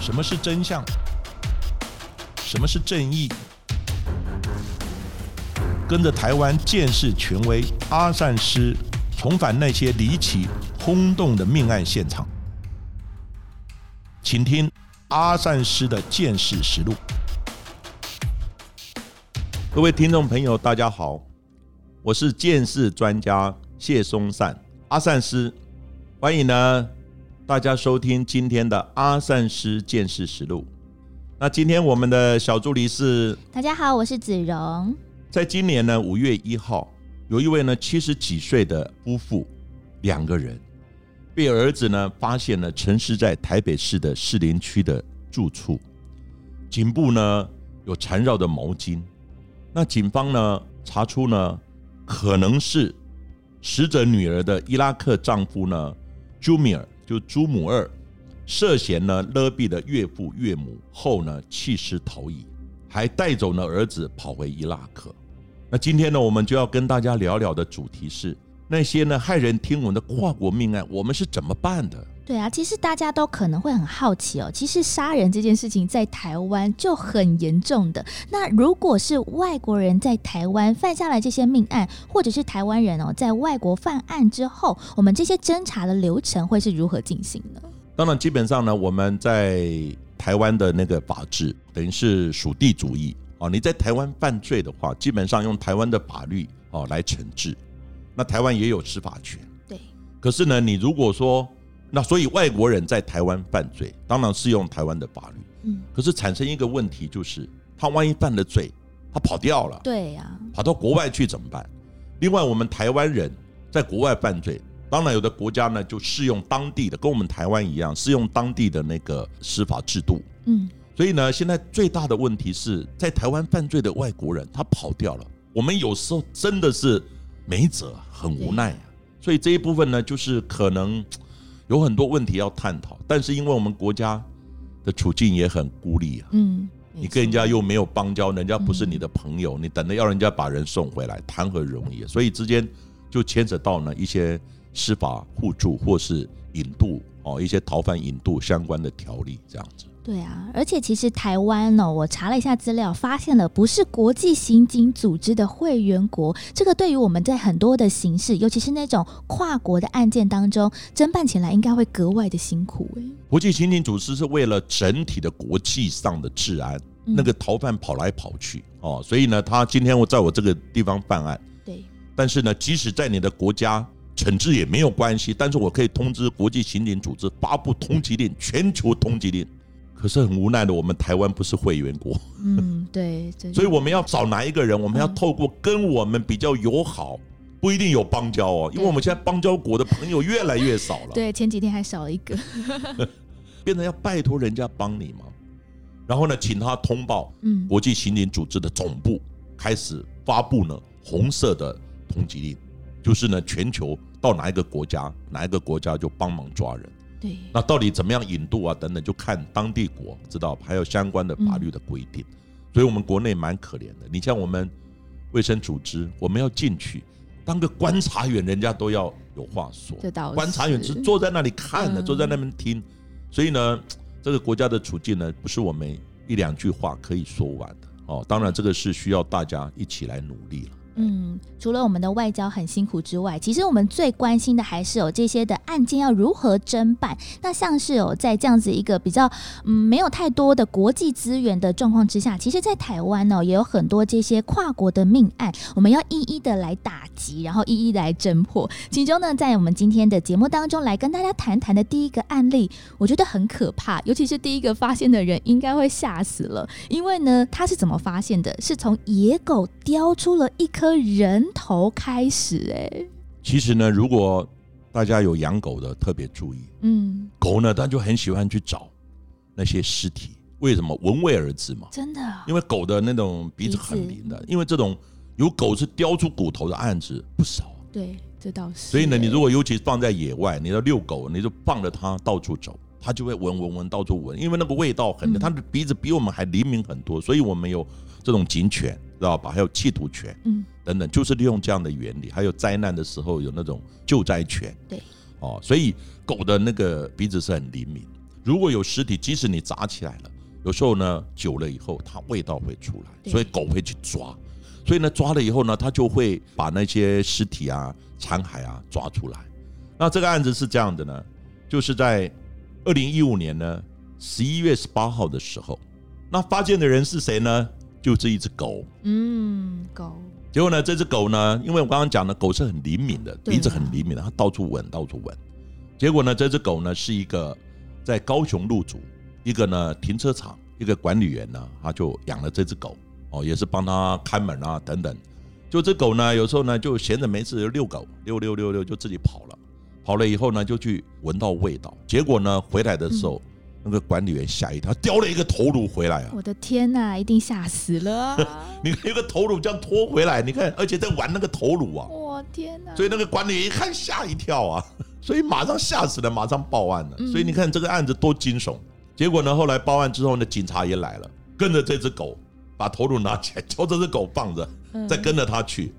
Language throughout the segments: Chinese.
什么是真相？什么是正义？跟着台湾建识权威阿善师，重返那些离奇轰动的命案现场，请听阿善师的见识实录。各位听众朋友，大家好，我是见识专家谢松善阿善师，欢迎呢大家收听今天的阿善师见识实录。那今天我们的小助理是，大家好，我是子荣。在今年呢五月一号，有一位呢七十几岁的夫妇，两个人被儿子呢发现了沉尸在台北市的士林区的住处，颈部呢有缠绕的毛巾。那警方呢查出呢可能是死者女儿的伊拉克丈夫呢朱米尔，就朱母二。涉嫌呢勒毙了岳父岳母后呢弃尸逃逸，还带走了儿子跑回伊拉克。那今天呢，我们就要跟大家聊聊的主题是那些呢骇人听闻的跨国命案，我们是怎么办的？对啊，其实大家都可能会很好奇哦。其实杀人这件事情在台湾就很严重的。那如果是外国人在台湾犯下了这些命案，或者是台湾人哦在外国犯案之后，我们这些侦查的流程会是如何进行呢？当然，基本上呢，我们在台湾的那个法制等于是属地主义哦。你在台湾犯罪的话，基本上用台湾的法律哦来惩治。那台湾也有司法权，对。可是呢，你如果说那所以外国人在台湾犯罪，当然是用台湾的法律。嗯。可是产生一个问题就是，他万一犯了罪，他跑掉了，对呀，跑到国外去怎么办？另外，我们台湾人在国外犯罪。当然，有的国家呢就适用当地的，跟我们台湾一样，适用当地的那个司法制度。嗯，所以呢，现在最大的问题是在台湾犯罪的外国人他跑掉了，我们有时候真的是没辙，很无奈啊。所以这一部分呢，就是可能有很多问题要探讨，但是因为我们国家的处境也很孤立啊。嗯，你跟人家又没有邦交，人家不是你的朋友，你等着要人家把人送回来，谈何容易？所以之间就牵扯到呢一些。司法互助或是引渡哦，一些逃犯引渡相关的条例这样子。对啊，而且其实台湾呢，我查了一下资料，发现了不是国际刑警组织的会员国，这个对于我们在很多的刑事，尤其是那种跨国的案件当中，侦办起来应该会格外的辛苦哎。国际刑警组织是为了整体的国际上的治安，那个逃犯跑来跑去哦，所以呢，他今天我在我这个地方办案，对，但是呢，即使在你的国家。惩治也没有关系，但是我可以通知国际刑警组织发布通缉令，全球通缉令。可是很无奈的，我们台湾不是会员国。嗯，对。所以我们要找哪一个人？我们要透过跟我们比较友好，不一定有邦交哦，因为我们现在邦交国的朋友越来越少了。对，前几天还少了一个，变成要拜托人家帮你嘛。然后呢，请他通报，嗯，国际刑警组织的总部开始发布呢红色的通缉令，就是呢全球。到哪一个国家，哪一个国家就帮忙抓人。对，那到底怎么样引渡啊？等等，就看当地国知道，还有相关的法律的规定。所以，我们国内蛮可怜的。你像我们卫生组织，我们要进去当个观察员，人家都要有话说。观察员是坐在那里看的，坐在那边听。所以呢，这个国家的处境呢，不是我们一两句话可以说完的。哦，当然，这个是需要大家一起来努力了。嗯，除了我们的外交很辛苦之外，其实我们最关心的还是有这些的案件要如何侦办。那像是有在这样子一个比较嗯没有太多的国际资源的状况之下，其实，在台湾呢也有很多这些跨国的命案，我们要一一的来打击，然后一一来侦破。其中呢，在我们今天的节目当中来跟大家谈谈的第一个案例，我觉得很可怕，尤其是第一个发现的人应该会吓死了，因为呢，他是怎么发现的？是从野狗叼出了一颗。颗人头开始哎，其实呢，如果大家有养狗的，特别注意，嗯，狗呢，它就很喜欢去找那些尸体，为什么？闻味而知嘛，真的，因为狗的那种鼻子很灵的，因为这种有狗是叼出骨头的案子不少，对，这倒是。所以呢，你如果尤其放在野外，你要遛狗，你就放着它到处走，它就会闻闻闻到处闻，因为那个味道很，它的鼻子比我们还灵敏很多，所以我们有这种警犬。知道吧？还有缉毒犬，嗯，等等，就是利用这样的原理。还有灾难的时候有那种救灾犬，对，哦，所以狗的那个鼻子是很灵敏。如果有尸体，即使你砸起来了，有时候呢，久了以后，它味道会出来，所以狗会去抓。所以呢，抓了以后呢，它就会把那些尸体啊、残骸啊抓出来。那这个案子是这样的呢，就是在二零一五年呢十一月十八号的时候，那发现的人是谁呢？就是一只狗。嗯，狗。结果呢，这只狗呢，因为我刚刚讲的狗是很灵敏的，鼻子很灵敏的，它到处闻，到处闻。结果呢，这只狗呢是一个在高雄入主一个呢停车场，一个管理员呢，他就养了这只狗，哦，也是帮他看门啊等等。就这狗呢，有时候呢就闲着没事就遛狗，遛遛遛遛就自己跑了。跑了以后呢，就去闻到味道，结果呢，回来的时候，那个管理员吓一跳，叼了一个头颅回来啊！我的天哪，一定吓死了！你看一个头颅这样拖回来，你看，而且在玩那个头颅啊！我天哪！所以那个管理员一看吓一跳啊，所以马上吓死了，马上报案了。所以你看这个案子多惊悚！结果呢，后来报案之后呢，警察也来了，跟着这只狗，把头颅拿起来，叫这只狗放着，再跟着他去，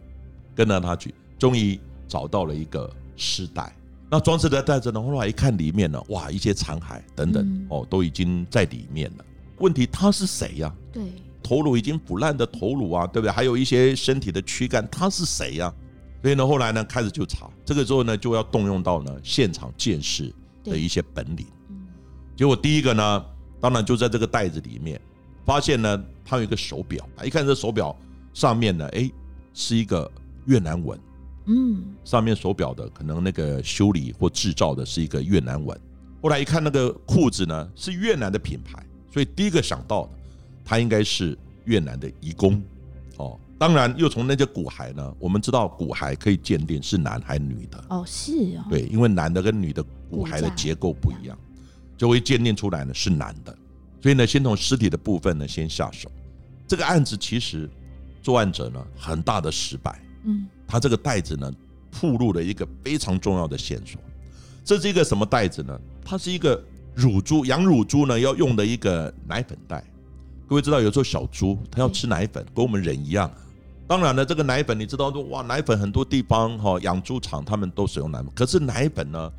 跟着他去，终于找到了一个尸袋。那装饰的袋子呢？后来一看里面呢，哇，一些残骸等等哦，都已经在里面了。问题他是谁呀？对，头颅已经腐烂的头颅啊，对不对？还有一些身体的躯干，他是谁呀？所以呢，后来呢，开始就查。这个时候呢，就要动用到呢现场见识的一些本领。结果第一个呢，当然就在这个袋子里面发现呢，他有一个手表。一看这手表上面呢，哎，是一个越南文。嗯，上面手表的可能那个修理或制造的是一个越南文。后来一看那个裤子呢，是越南的品牌，所以第一个想到的，他应该是越南的移工。哦，当然又从那些骨骸呢，我们知道骨骸可以鉴定是男还是女的。哦，是哦。对，因为男的跟女的骨骸的结构不一样，就会鉴定出来呢是男的。所以呢，先从尸体的部分呢先下手。这个案子其实作案者呢很大的失败。嗯。它这个袋子呢，铺露了一个非常重要的线索。这是一个什么袋子呢？它是一个乳猪养乳猪呢要用的一个奶粉袋。各位知道，有时候小猪它要吃奶粉，跟我们人一样。当然了，这个奶粉你知道，哇，奶粉很多地方哈养猪场他们都使用奶粉，可是奶粉呢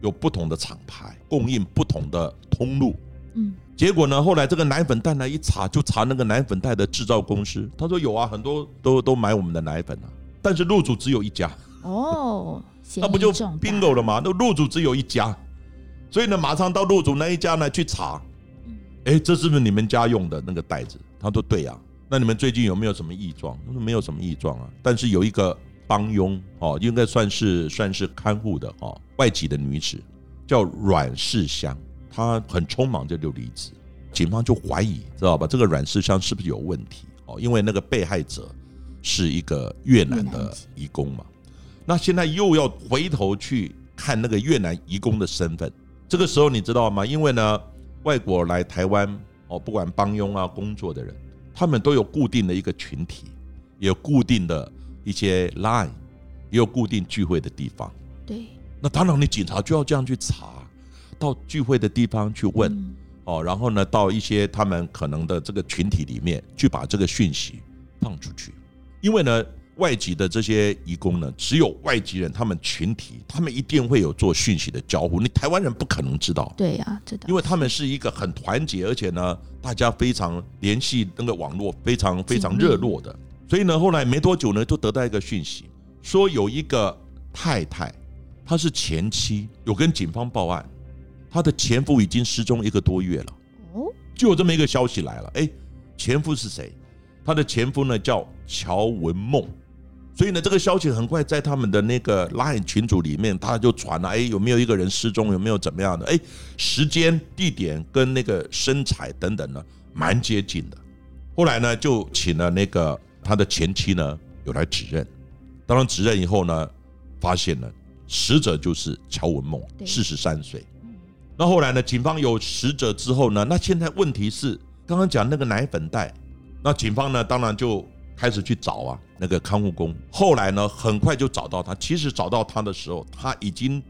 有不同的厂牌供应不同的通路。嗯，结果呢，后来这个奶粉袋呢一查就查那个奶粉袋的制造公司，他说有啊，很多都都买我们的奶粉啊。但是入主只有一家哦，那不就 bingo 了吗？那入主只有一家，所以呢，马上到入主那一家呢去查，哎，这是不是你们家用的那个袋子？他说对呀。那你们最近有没有什么异状？他说没有什么异状啊。但是有一个帮佣哦，应该算是算是看护的哦，外籍的女子叫阮世香，她很匆忙就离职，警方就怀疑知道吧？这个阮世香是不是有问题哦？因为那个被害者。是一个越南的移工嘛？那现在又要回头去看那个越南移工的身份。这个时候你知道吗？因为呢，外国来台湾哦，不管帮佣啊、工作的人，他们都有固定的一个群体，有固定的一些 line，也有固定聚会的地方。对。那当然，你警察就要这样去查，到聚会的地方去问哦，然后呢，到一些他们可能的这个群体里面去把这个讯息放出去。因为呢，外籍的这些移工呢，只有外籍人，他们群体，他们一定会有做讯息的交互。你台湾人不可能知道。对呀，知道。因为他们是一个很团结，而且呢，大家非常联系那个网络非常非常热络的。所以呢，后来没多久呢，就得到一个讯息，说有一个太太，她是前妻，有跟警方报案，她的前夫已经失踪一个多月了。哦，就有这么一个消息来了。哎，前夫是谁？她的前夫呢叫乔文梦，所以呢，这个消息很快在他们的那个 Line 群组里面，他就传了，哎，有没有一个人失踪？有没有怎么样的？哎，时间、地点跟那个身材等等呢，蛮接近的。后来呢，就请了那个他的前妻呢，有来指认。当然指认以后呢，发现了死者就是乔文梦，四十三岁。那后来呢，警方有死者之后呢，那现在问题是，刚刚讲那个奶粉袋。那警方呢，当然就开始去找啊，那个看护工。后来呢，很快就找到他。其实找到他的时候，他已经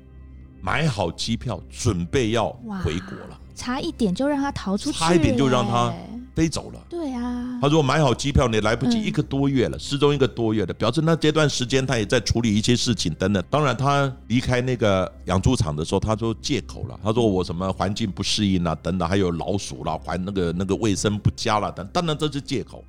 买好机票，准备要回国了。差一点就让他逃出去，差一点就让他飞走了。对啊。他说买好机票你来不及，一个多月了，失踪一个多月了，表示那这段时间他也在处理一些事情等等。当然，他离开那个养猪场的时候，他说借口了，他说我什么环境不适应啊，等等，还有老鼠啦，还那个那个卫生不佳啦等，当然这是借口。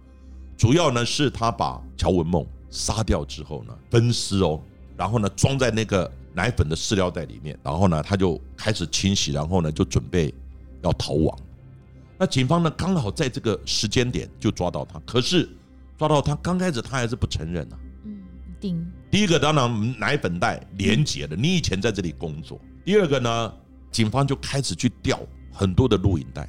主要呢是他把乔文梦杀掉之后呢分尸哦，然后呢装在那个奶粉的饲料袋里面，然后呢他就开始清洗，然后呢就准备要逃亡。那警方呢刚好在这个时间点就抓到他，可是抓到他刚开始他还是不承认啊。嗯，定第一个当然奶粉袋连结的，你以前在这里工作。第二个呢，警方就开始去调很多的录影带，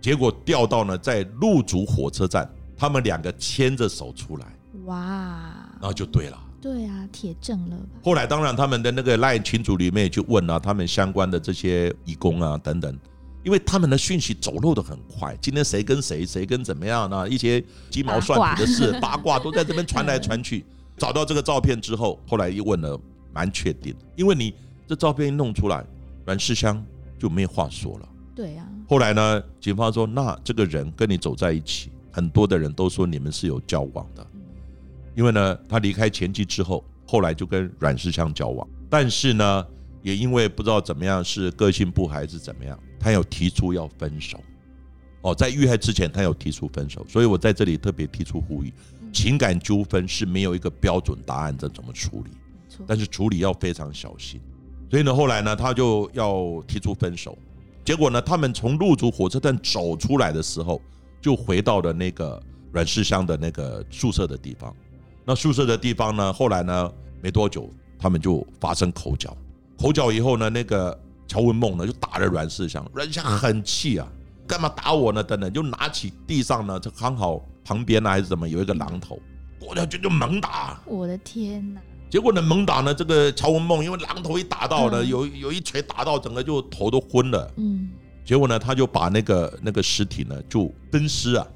结果调到呢在鹿竹火车站。他们两个牵着手出来，哇，那就对了。对啊，铁证了。后来当然他们的那个赖群组里面去问啊，他们相关的这些义工啊等等，因为他们的讯息走漏的很快。今天谁跟谁，谁跟怎么样呢？一些鸡毛蒜皮的事、八卦都在这边传来传去。找到这个照片之后，后来一问了，蛮确定，因为你这照片一弄出来，阮世香就没话说了。对啊。后来呢，警方说，那这个人跟你走在一起。很多的人都说你们是有交往的，因为呢，他离开前妻之后，后来就跟阮世香交往，但是呢，也因为不知道怎么样是个性不还是怎么样，他有提出要分手。哦，在遇害之前，他有提出分手，所以我在这里特别提出呼吁：情感纠纷是没有一个标准答案，这怎么处理？但是处理要非常小心。所以呢，后来呢，他就要提出分手，结果呢，他们从入住火车站走出来的时候。就回到了那个阮世香的那个宿舍的地方。那宿舍的地方呢？后来呢？没多久，他们就发生口角。口角以后呢？那个乔文梦呢，就打了阮世祥。阮世祥很气啊，干嘛打我呢？等等，就拿起地上呢，这刚好旁边呢还是怎么有一个榔头，过来就就猛打。我的天哪！结果呢，猛打呢，这个乔文梦因为榔头一打到呢，有有一锤打到，整个就头都昏了。嗯。结果呢，他就把那个那个尸体呢，就分尸啊，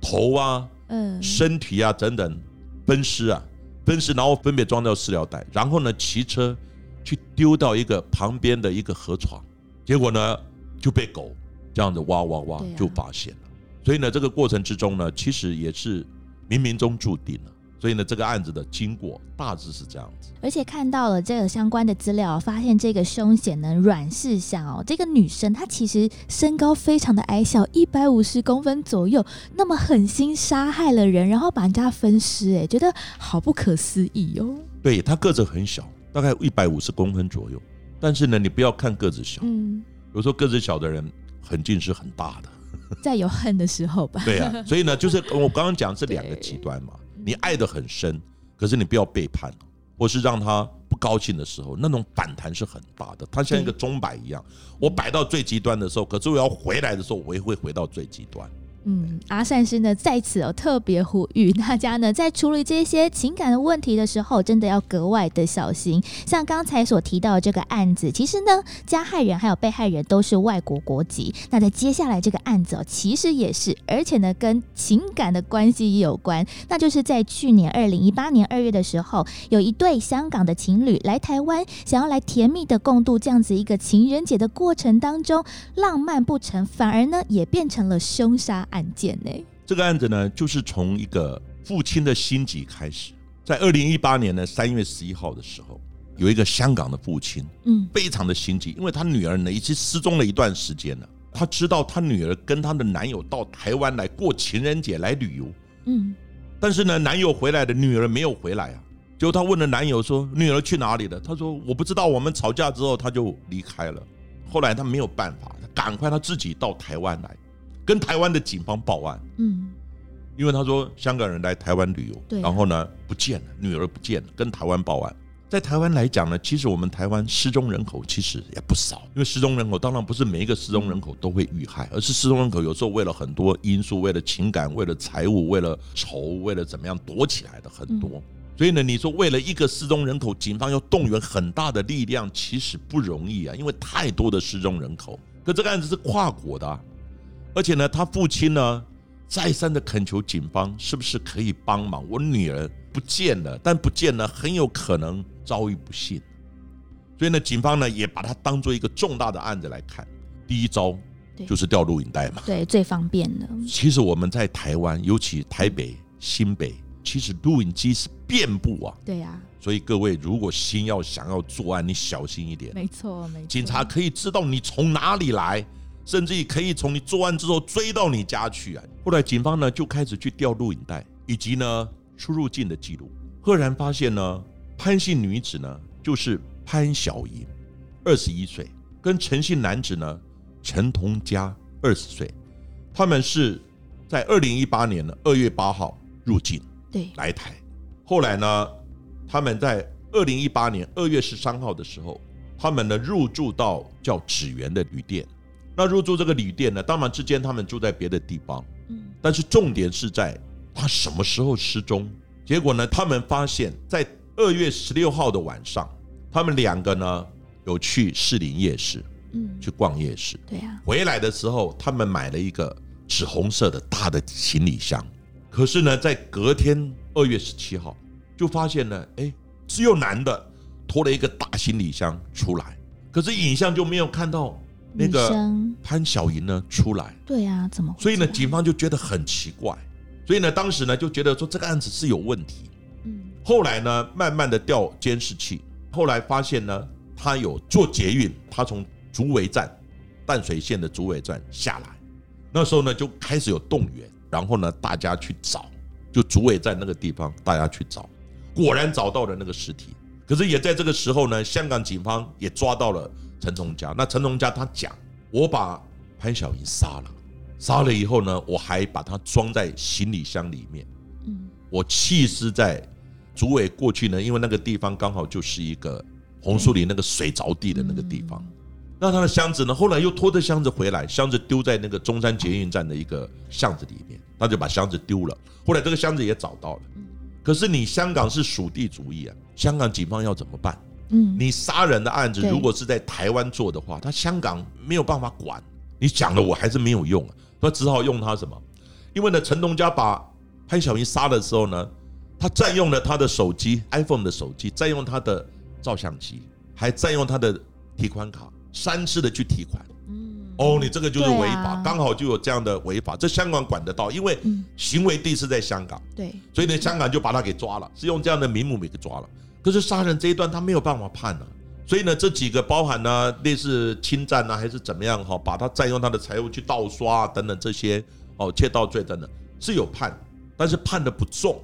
头啊，嗯，身体啊等等，分尸啊，分尸，然后分别装到饲料袋，然后呢，骑车去丢到一个旁边的一个河床，结果呢，就被狗这样子挖挖挖就发现了。所以呢，这个过程之中呢，其实也是冥冥中注定了。所以呢，这个案子的经过大致是这样子。而且看到了这个相关的资料，发现这个凶险呢，阮世香哦，这个女生她其实身高非常的矮小，一百五十公分左右，那么狠心杀害了人，然后把人家分尸，哎，觉得好不可思议哦。对她个子很小，大概一百五十公分左右，但是呢，你不要看个子小，嗯，有时候个子小的人狠劲是很大的，在有恨的时候吧。对啊，所以呢，就是 我刚刚讲这两个极端嘛。你爱的很深，可是你不要背叛，或是让他不高兴的时候，那种反弹是很大的。他像一个钟摆一样，我摆到最极端的时候，可是我要回来的时候，我也会回到最极端。嗯，阿善师呢在此哦特别呼吁大家呢，在处理这些情感的问题的时候，真的要格外的小心。像刚才所提到的这个案子，其实呢，加害人还有被害人都是外国国籍。那在接下来这个案子哦，其实也是，而且呢，跟情感的关系也有关。那就是在去年二零一八年二月的时候，有一对香港的情侣来台湾，想要来甜蜜的共度这样子一个情人节的过程当中，浪漫不成，反而呢，也变成了凶杀。案件呢？这个案子呢，就是从一个父亲的心急开始。在二零一八年的三月十一号的时候，有一个香港的父亲，嗯，非常的心急，因为他女儿呢已经失踪了一段时间了。他知道他女儿跟他的男友到台湾来过情人节来旅游，嗯，但是呢，男友回来的女儿没有回来啊。结果他问了男友说：“女儿去哪里了？”他说：“我不知道。我们吵架之后，他就离开了。后来他没有办法，赶快他自己到台湾来。”跟台湾的警方报案，嗯，因为他说香港人来台湾旅游，然后呢不见了，女儿不见了，跟台湾报案。在台湾来讲呢，其实我们台湾失踪人口其实也不少，因为失踪人口当然不是每一个失踪人口都会遇害，而是失踪人口有时候为了很多因素，为了情感，为了财务，为了仇，为了怎么样躲起来的很多。所以呢，你说为了一个失踪人口，警方要动员很大的力量，其实不容易啊，因为太多的失踪人口。可这个案子是跨国的。而且呢，他父亲呢，再三的恳求警方，是不是可以帮忙？我女儿不见了，但不见了，很有可能遭遇不幸。所以呢，警方呢也把它当做一个重大的案子来看。第一招就是调录影带嘛，对，最方便的。其实我们在台湾，尤其台北、新北，其实录影机是遍布啊。对呀。所以各位，如果心要想要作案，你小心一点。没错，没错。警察可以知道你从哪里来，甚至于可以从你作案之后追到你家去啊。后来警方呢就开始去调录影带，以及呢出入境的记录，赫然发现呢潘姓女子呢就是潘小莹，二十一岁，跟陈姓男子呢陈同佳二十岁，他们是在二零一八年的二月八号入境，对，来台，后来呢。他们在二零一八年二月十三号的时候，他们呢入住到叫纸园的旅店。那入住这个旅店呢，当然之间他们住在别的地方，嗯，但是重点是在他什么时候失踪。结果呢，他们发现，在二月十六号的晚上，他们两个呢有去士林夜市，嗯，去逛夜市。对呀。回来的时候，他们买了一个紫红色的大的行李箱。可是呢，在隔天二月十七号。就发现呢，哎，只有男的拖了一个大行李箱出来，可是影像就没有看到那个潘小莹呢出来。对呀，怎么？所以呢，警方就觉得很奇怪，所以呢，当时呢就觉得说这个案子是有问题。嗯。后来呢，慢慢的调监视器，后来发现呢，他有做捷运，他从竹围站淡水线的竹围站下来，那时候呢就开始有动员，然后呢大家去找，就竹围站那个地方，大家去找。果然找到了那个尸体，可是也在这个时候呢，香港警方也抓到了陈崇家。那陈崇家他讲，我把潘晓莹杀了，杀了以后呢，我还把她装在行李箱里面。嗯，我弃尸在竹尾过去呢，因为那个地方刚好就是一个红树林那个水着地的那个地方。那他的箱子呢，后来又拖着箱子回来，箱子丢在那个中山捷运站的一个巷子里面，他就把箱子丢了。后来这个箱子也找到了。可是你香港是属地主义啊，香港警方要怎么办？嗯，你杀人的案子如果是在台湾做的话，他香港没有办法管。你讲了我还是没有用啊，他只好用他什么？因为呢，陈东家把潘晓明杀的时候呢，他占用了他的手机，iPhone 的手机，占用他的照相机，还占用他的提款卡，三次的去提款。哦，你这个就是违法，刚好就有这样的违法，这香港管得到，因为行为地是在香港，对，所以呢，香港就把他给抓了，是用这样的名目给抓了。可是杀人这一段他没有办法判啊，所以呢，这几个包含呢类似侵占啊，还是怎么样哈，把他占用他的财物去盗刷等等这些哦，窃盗罪等等是有判，但是判的不重。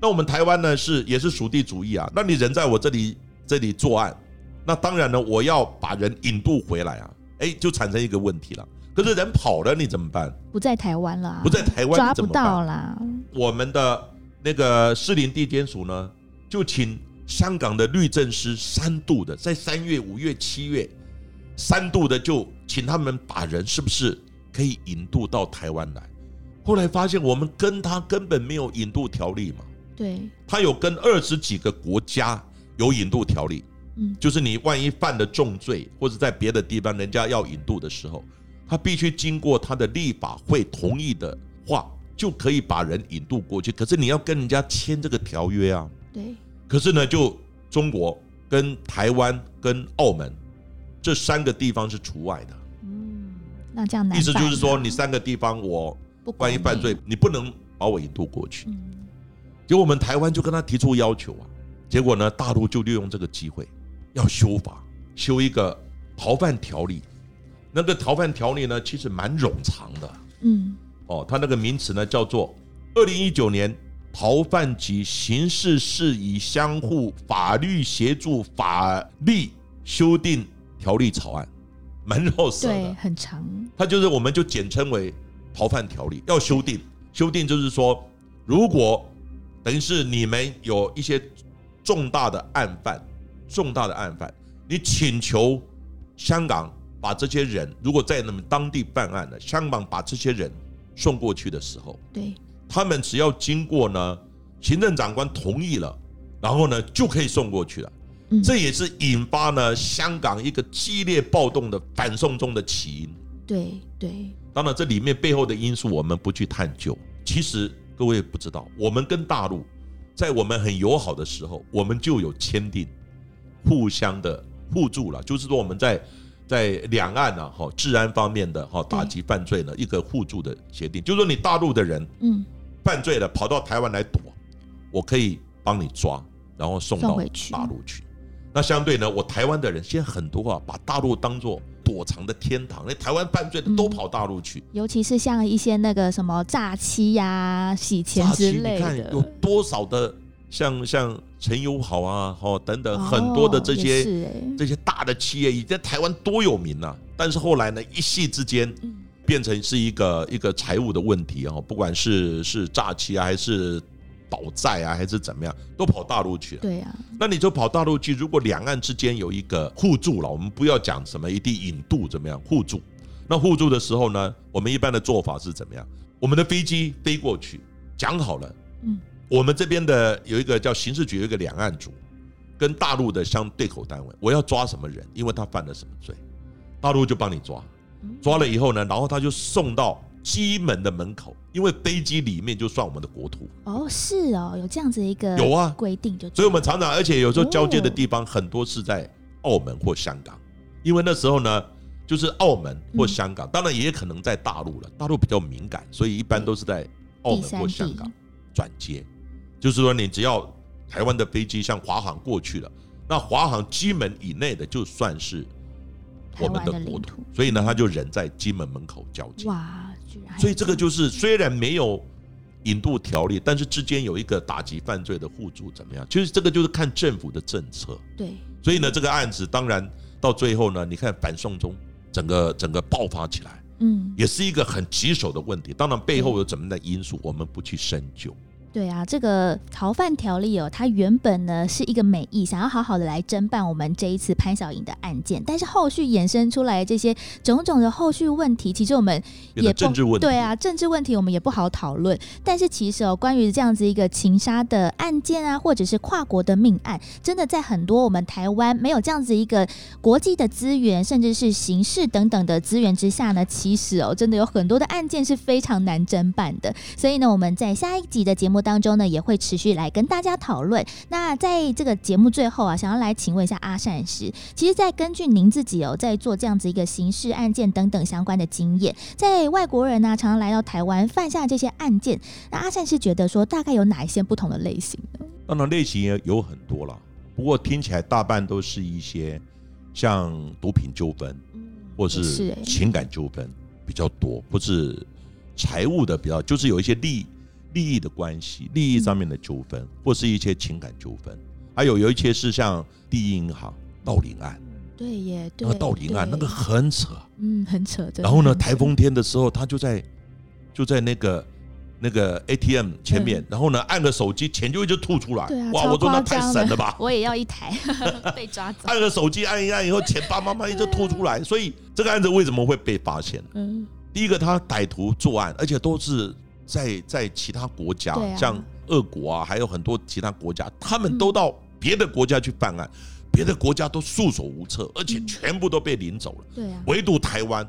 那我们台湾呢是也是属地主义啊，那你人在我这里这里作案，那当然呢，我要把人引渡回来啊。哎，就产生一个问题了。可是人跑了，你怎么办？不在台湾了，不在台湾抓不到啦。我们的那个士林地检署呢，就请香港的律政司三度的，在三月、五月、七月三度的，就请他们把人是不是可以引渡到台湾来。后来发现，我们跟他根本没有引渡条例嘛。对，他有跟二十几个国家有引渡条例。嗯，就是你万一犯了重罪，或者在别的地方人家要引渡的时候，他必须经过他的立法会同意的话，就可以把人引渡过去。可是你要跟人家签这个条约啊。对。可是呢，就中国、跟台湾、跟澳门这三个地方是除外的。嗯，那这样难。意思就是说，你三个地方我万一犯罪，你不能把我引渡过去。嗯。结果我们台湾就跟他提出要求啊，结果呢，大陆就利用这个机会。要修法，修一个逃犯条例。那个逃犯条例呢，其实蛮冗长的。嗯，哦，它那个名词呢叫做《二零一九年逃犯及刑事事宜相互法律协助法律修订条例草案》，蛮绕舌的，对，很长。它就是我们就简称为逃犯条例，要修订。修订就是说，如果等于是你们有一些重大的案犯。重大的案犯，你请求香港把这些人，如果在你们当地办案的，香港把这些人送过去的时候，对，他们只要经过呢，行政长官同意了，然后呢就可以送过去了。这也是引发呢香港一个激烈暴动的反送中的起因。对对，当然这里面背后的因素我们不去探究。其实各位不知道，我们跟大陆在我们很友好的时候，我们就有签订。互相的互助了，就是说我们在在两岸呢，哈，治安方面的哈，打击犯罪呢，一个互助的协定，就是说你大陆的人，嗯，犯罪了跑到台湾来躲，我可以帮你抓，然后送到大陆去。那相对呢，我台湾的人现在很多啊，把大陆当做躲藏的天堂，那台湾犯罪的都跑大陆去。尤其是像一些那个什么诈欺呀、洗钱之类的，你看有多少的像像陈友好啊、哦等等很多的这些这些大的企业，以前台湾多有名啊。但是后来呢，一夕之间变成是一个一个财务的问题哦，不管是是诈欺啊，还是。倒债啊，还是怎么样，都跑大陆去了。对呀，那你就跑大陆去。如果两岸之间有一个互助了，我们不要讲什么一定引渡怎么样互助。那互助的时候呢，我们一般的做法是怎么样？我们的飞机飞过去，讲好了，嗯，我们这边的有一个叫刑事局有一个两岸组，跟大陆的相对口单位，我要抓什么人，因为他犯了什么罪，大陆就帮你抓，抓了以后呢，然后他就送到。机门的门口，因为飞机里面就算我们的国土。哦，是哦，有这样子一个有啊。规定，就所以我们常常，而且有时候交接的地方很多是在澳门或香港，因为那时候呢，就是澳门或香港，当然也可能在大陆了，大陆比较敏感，所以一般都是在澳门或香港转接，就是说你只要台湾的飞机像华航过去了，那华航机门以内的就算是我们的国土，所以呢，他就人在金门门口交接。哇。所以这个就是虽然没有引渡条例，但是之间有一个打击犯罪的互助，怎么样？其实这个就是看政府的政策。对。所以呢，这个案子当然到最后呢，你看反送中整个整个爆发起来，嗯，也是一个很棘手的问题。当然背后有怎么的因素，我们不去深究。对啊，这个逃犯条例哦，它原本呢是一个美意，想要好好的来侦办我们这一次潘晓颖的案件，但是后续衍生出来这些种种的后续问题，其实我们也政治问题，对啊，政治问题我们也不好讨论。但是其实哦，关于这样子一个情杀的案件啊，或者是跨国的命案，真的在很多我们台湾没有这样子一个国际的资源，甚至是刑事等等的资源之下呢，其实哦，真的有很多的案件是非常难侦办的。所以呢，我们在下一集的节目。当中呢也会持续来跟大家讨论。那在这个节目最后啊，想要来请问一下阿善师，其实，在根据您自己哦，在做这样子一个刑事案件等等相关的经验，在外国人呢常常来到台湾犯下这些案件，那阿善师觉得说大概有哪一些不同的类型呢？当然类型也有很多了，不过听起来大半都是一些像毒品纠纷，或是情感纠纷比较多，或是财务的比较，就是有一些利。利益的关系，利益上面的纠纷，或是一些情感纠纷，还有有一些是像第一银行盗领案，对耶，那个盗领案那个很扯，嗯，很扯。然后呢，台风天的时候，他就在就在那个那个 ATM 前面，然后呢，按个手机，钱就一直吐出来。哇，我说那太神了吧！我也要一台 被抓走。按个手机按一按以后，钱叭叭叭一直吐出来。所以这个案子为什么会被发现？嗯，第一个他歹徒作案，而且都是。在在其他国家，像俄国啊，还有很多其他国家，他们都到别的国家去办案，别的国家都束手无策，而且全部都被领走了。对啊，唯独台湾，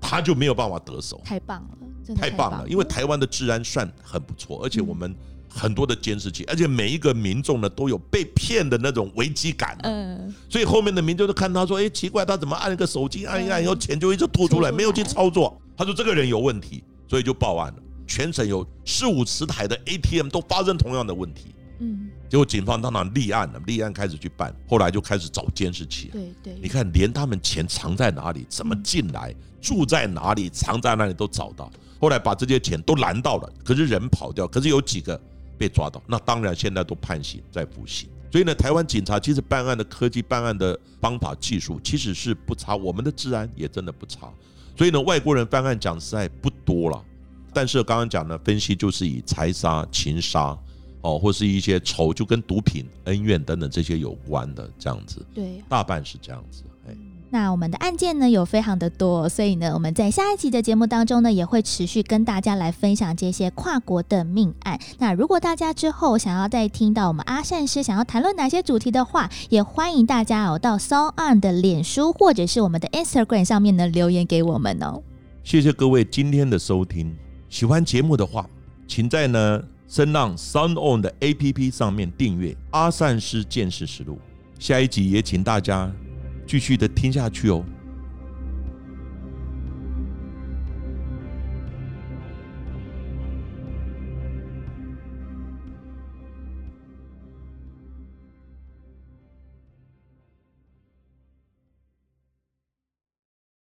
他就没有办法得手。太棒了，太棒了！因为台湾的治安算很不错，而且我们很多的监视器，而且每一个民众呢都有被骗的那种危机感。嗯，所以后面的民众都看他说：“哎，奇怪，他怎么按一个手机按一按以后钱就一直吐出来，没有去操作？”他说：“这个人有问题，所以就报案了。”全省有四五十台的 ATM 都发生同样的问题，嗯，结果警方当然立案了，立案开始去办，后来就开始找监视器，对对，你看连他们钱藏在哪里，怎么进来，住在哪里，藏在哪里都找到，后来把这些钱都拦到了，可是人跑掉，可是有几个被抓到，那当然现在都判刑在服刑，所以呢，台湾警察其实办案的科技、办案的方法、技术其实是不差，我们的治安也真的不差，所以呢，外国人办案讲实在不多了。但是刚刚讲的分析就是以财杀、情杀，哦，或是一些仇，就跟毒品、恩怨等等这些有关的这样子，对，大半是这样子。哎，那我们的案件呢有非常的多，所以呢，我们在下一集的节目当中呢，也会持续跟大家来分享这些跨国的命案。那如果大家之后想要再听到我们阿善师想要谈论哪些主题的话，也欢迎大家哦到 So On 的脸书或者是我们的 Instagram 上面呢留言给我们哦。谢谢各位今天的收听。喜欢节目的话，请在呢声浪 Sound On 的 A P P 上面订阅《阿善师见识实录》。下一集也请大家继续的听下去哦。